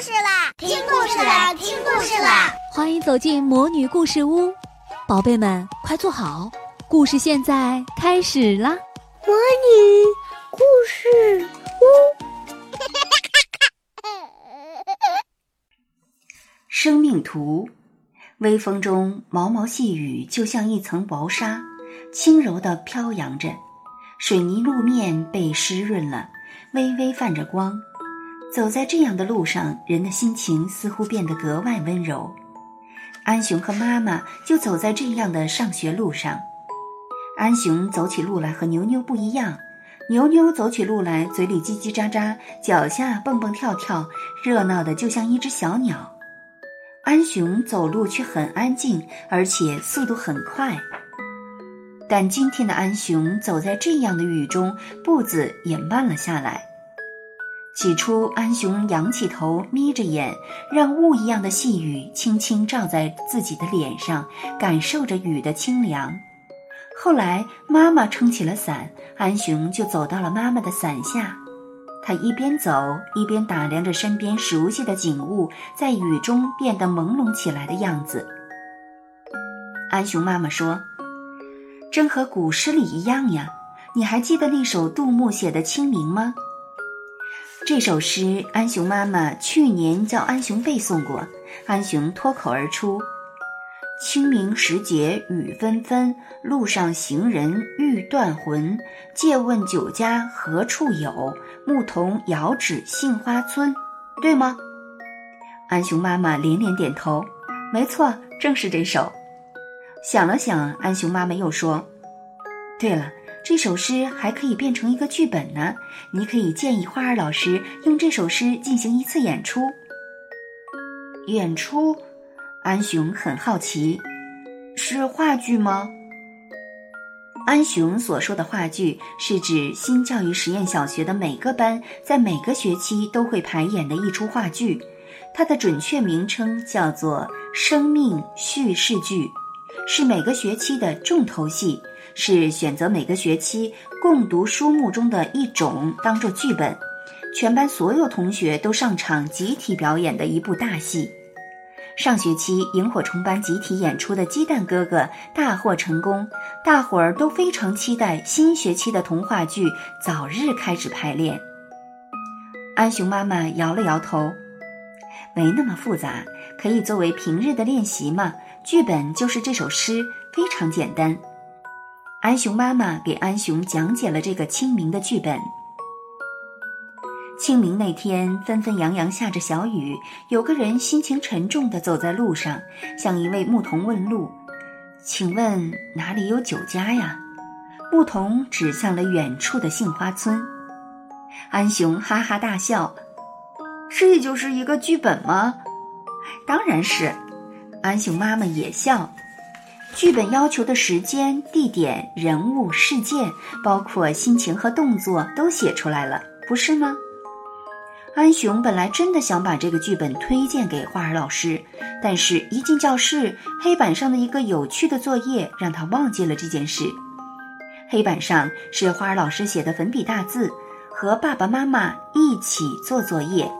事啦！听故事啦！听故事啦！欢迎走进魔女故事屋，宝贝们快坐好，故事现在开始啦！魔女故事屋，生命图。微风中，毛毛细雨就像一层薄纱，轻柔地飘扬着。水泥路面被湿润了，微微泛着光。走在这样的路上，人的心情似乎变得格外温柔。安雄和妈妈就走在这样的上学路上。安雄走起路来和牛牛不一样，牛牛走起路来嘴里叽叽喳喳，脚下蹦蹦跳跳，热闹的就像一只小鸟。安雄走路却很安静，而且速度很快。但今天的安雄走在这样的雨中，步子也慢了下来。起初，安雄仰起头，眯着眼，让雾一样的细雨轻轻照在自己的脸上，感受着雨的清凉。后来，妈妈撑起了伞，安雄就走到了妈妈的伞下。他一边走，一边打量着身边熟悉的景物在雨中变得朦胧起来的样子。安雄妈妈说：“真和古诗里一样呀！你还记得那首杜牧写的《清明》吗？”这首诗，安雄妈妈去年教安雄背诵过。安雄脱口而出：“清明时节雨纷纷，路上行人欲断魂。借问酒家何处有？牧童遥指杏花村。”对吗？安雄妈妈连连点头：“没错，正是这首。”想了想，安雄妈妈又说：“对了。”这首诗还可以变成一个剧本呢，你可以建议花儿老师用这首诗进行一次演出。演出，安雄很好奇，是话剧吗？安雄所说的话剧是指新教育实验小学的每个班在每个学期都会排演的一出话剧，它的准确名称叫做生命叙事剧，是每个学期的重头戏。是选择每个学期共读书目中的一种当做剧本，全班所有同学都上场集体表演的一部大戏。上学期萤火虫班集体演出的《鸡蛋哥哥》大获成功，大伙儿都非常期待新学期的童话剧早日开始排练。安雄妈妈摇了摇头，没那么复杂，可以作为平日的练习嘛。剧本就是这首诗，非常简单。安雄妈妈给安雄讲解了这个清明的剧本。清明那天，纷纷扬扬下着小雨，有个人心情沉重地走在路上，向一位牧童问路：“请问哪里有酒家呀？”牧童指向了远处的杏花村。安雄哈哈大笑：“这就是一个剧本吗？”“当然是。”安雄妈妈也笑。剧本要求的时间、地点、人物、事件，包括心情和动作，都写出来了，不是吗？安雄本来真的想把这个剧本推荐给花儿老师，但是一进教室，黑板上的一个有趣的作业让他忘记了这件事。黑板上是花儿老师写的粉笔大字：“和爸爸妈妈一起做作业。”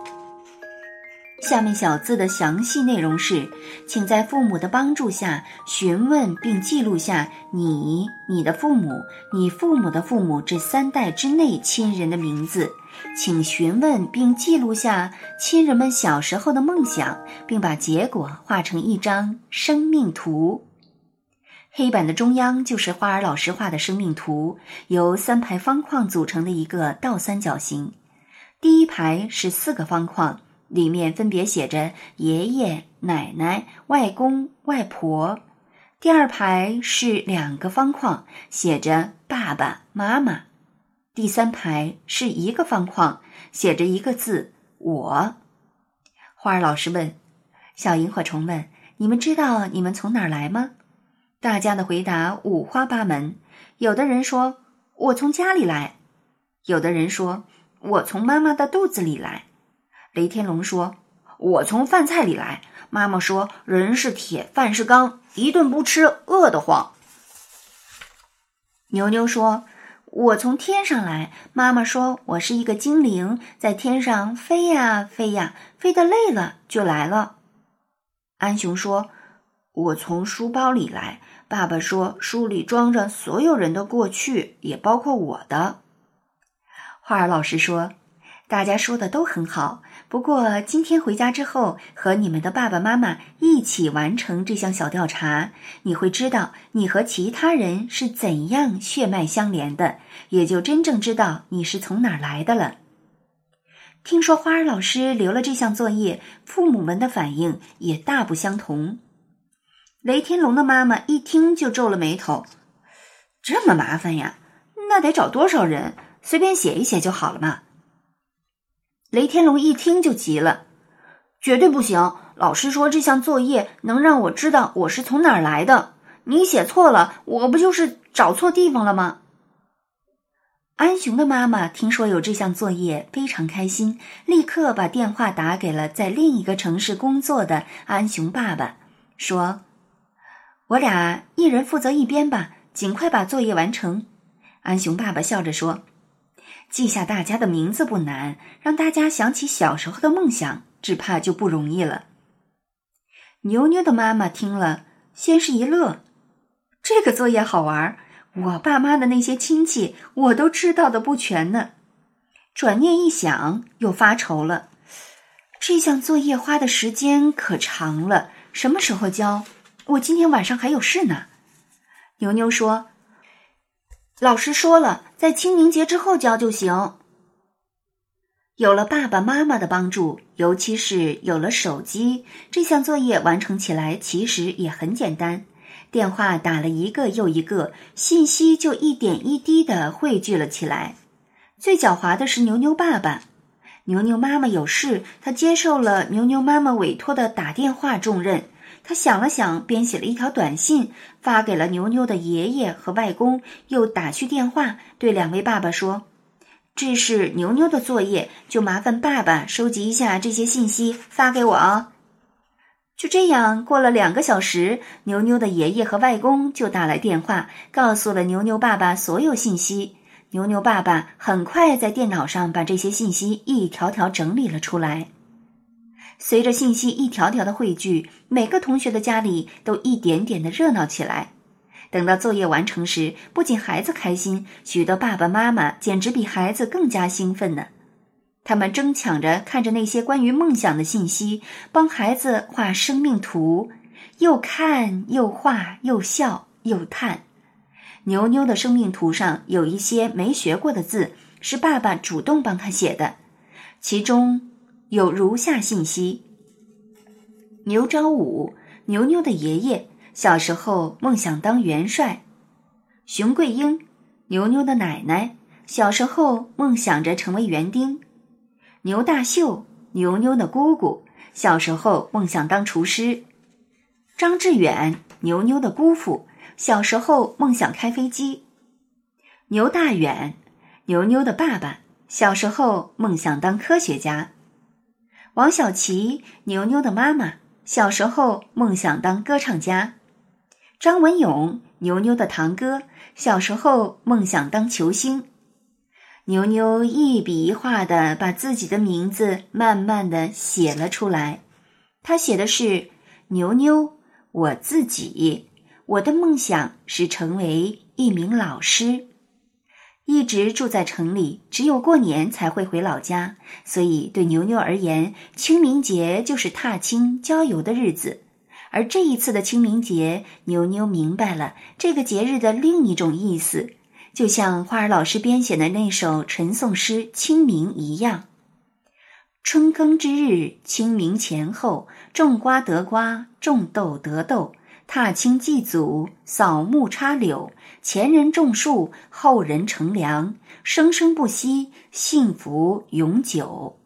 下面小字的详细内容是：请在父母的帮助下询问并记录下你、你的父母、你父母的父母这三代之内亲人的名字。请询问并记录下亲人们小时候的梦想，并把结果画成一张生命图。黑板的中央就是花儿老师画的生命图，由三排方框组成的一个倒三角形。第一排是四个方框。里面分别写着爷爷、奶奶、外公、外婆。第二排是两个方框，写着爸爸妈妈。第三排是一个方框，写着一个字“我”。花儿老师问：“小萤火虫们，你们知道你们从哪儿来吗？”大家的回答五花八门。有的人说：“我从家里来。”有的人说：“我从妈妈的肚子里来。”雷天龙说：“我从饭菜里来。”妈妈说：“人是铁，饭是钢，一顿不吃饿得慌。”牛牛说：“我从天上来，妈妈说我是一个精灵，在天上飞呀飞呀，飞得累了就来了。安雄说：“我从书包里来，爸爸说书里装着所有人的过去，也包括我的。”花儿老师说：“大家说的都很好，不过今天回家之后，和你们的爸爸妈妈一起完成这项小调查，你会知道你和其他人是怎样血脉相连的，也就真正知道你是从哪儿来的了。”听说花儿老师留了这项作业，父母们的反应也大不相同。雷天龙的妈妈一听就皱了眉头：“这么麻烦呀？那得找多少人？”随便写一写就好了嘛。雷天龙一听就急了，绝对不行！老师说这项作业能让我知道我是从哪儿来的，你写错了，我不就是找错地方了吗？安雄的妈妈听说有这项作业，非常开心，立刻把电话打给了在另一个城市工作的安雄爸爸，说：“我俩一人负责一边吧，尽快把作业完成。”安雄爸爸笑着说。记下大家的名字不难，让大家想起小时候的梦想，只怕就不容易了。牛牛的妈妈听了，先是一乐，这个作业好玩，我爸妈的那些亲戚我都知道的不全呢。转念一想，又发愁了，这项作业花的时间可长了，什么时候交？我今天晚上还有事呢。牛牛说。老师说了，在清明节之后交就行。有了爸爸妈妈的帮助，尤其是有了手机，这项作业完成起来其实也很简单。电话打了一个又一个，信息就一点一滴的汇聚了起来。最狡猾的是牛牛爸爸，牛牛妈妈有事，他接受了牛牛妈妈委托的打电话重任。他想了想，编写了一条短信，发给了牛牛的爷爷和外公，又打去电话，对两位爸爸说：“这是牛牛的作业，就麻烦爸爸收集一下这些信息，发给我啊。”就这样，过了两个小时，牛牛的爷爷和外公就打来电话，告诉了牛牛爸爸所有信息。牛牛爸爸很快在电脑上把这些信息一条条整理了出来。随着信息一条条的汇聚，每个同学的家里都一点点的热闹起来。等到作业完成时，不仅孩子开心，许多爸爸妈妈简直比孩子更加兴奋呢。他们争抢着看着那些关于梦想的信息，帮孩子画生命图，又看又画又笑又叹。牛牛的生命图上有一些没学过的字，是爸爸主动帮他写的，其中。有如下信息：牛昭武，牛牛的爷爷，小时候梦想当元帅；熊桂英，牛牛的奶奶，小时候梦想着成为园丁；牛大秀，牛牛的姑姑，小时候梦想当厨师；张志远，牛牛的姑父，小时候梦想开飞机；牛大远，牛牛的爸爸，小时候梦想当科学家。王小琪，牛牛的妈妈，小时候梦想当歌唱家；张文勇，牛牛的堂哥，小时候梦想当球星。牛牛一笔一画的把自己的名字慢慢的写了出来。他写的是：“牛牛，我自己，我的梦想是成为一名老师。”一直住在城里，只有过年才会回老家，所以对牛牛而言，清明节就是踏青郊游的日子。而这一次的清明节，牛牛明白了这个节日的另一种意思，就像花儿老师编写的那首陈颂诗《清明》一样：“春耕之日，清明前后，种瓜得瓜，种豆得豆。”踏青祭祖，扫墓插柳，前人种树，后人乘凉，生生不息，幸福永久。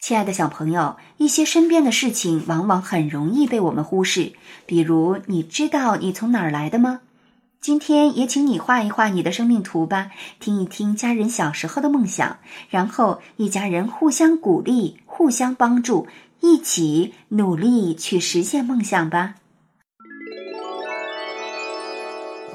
亲爱的小朋友，一些身边的事情往往很容易被我们忽视，比如你知道你从哪儿来的吗？今天也请你画一画你的生命图吧，听一听家人小时候的梦想，然后一家人互相鼓励，互相帮助，一起努力去实现梦想吧。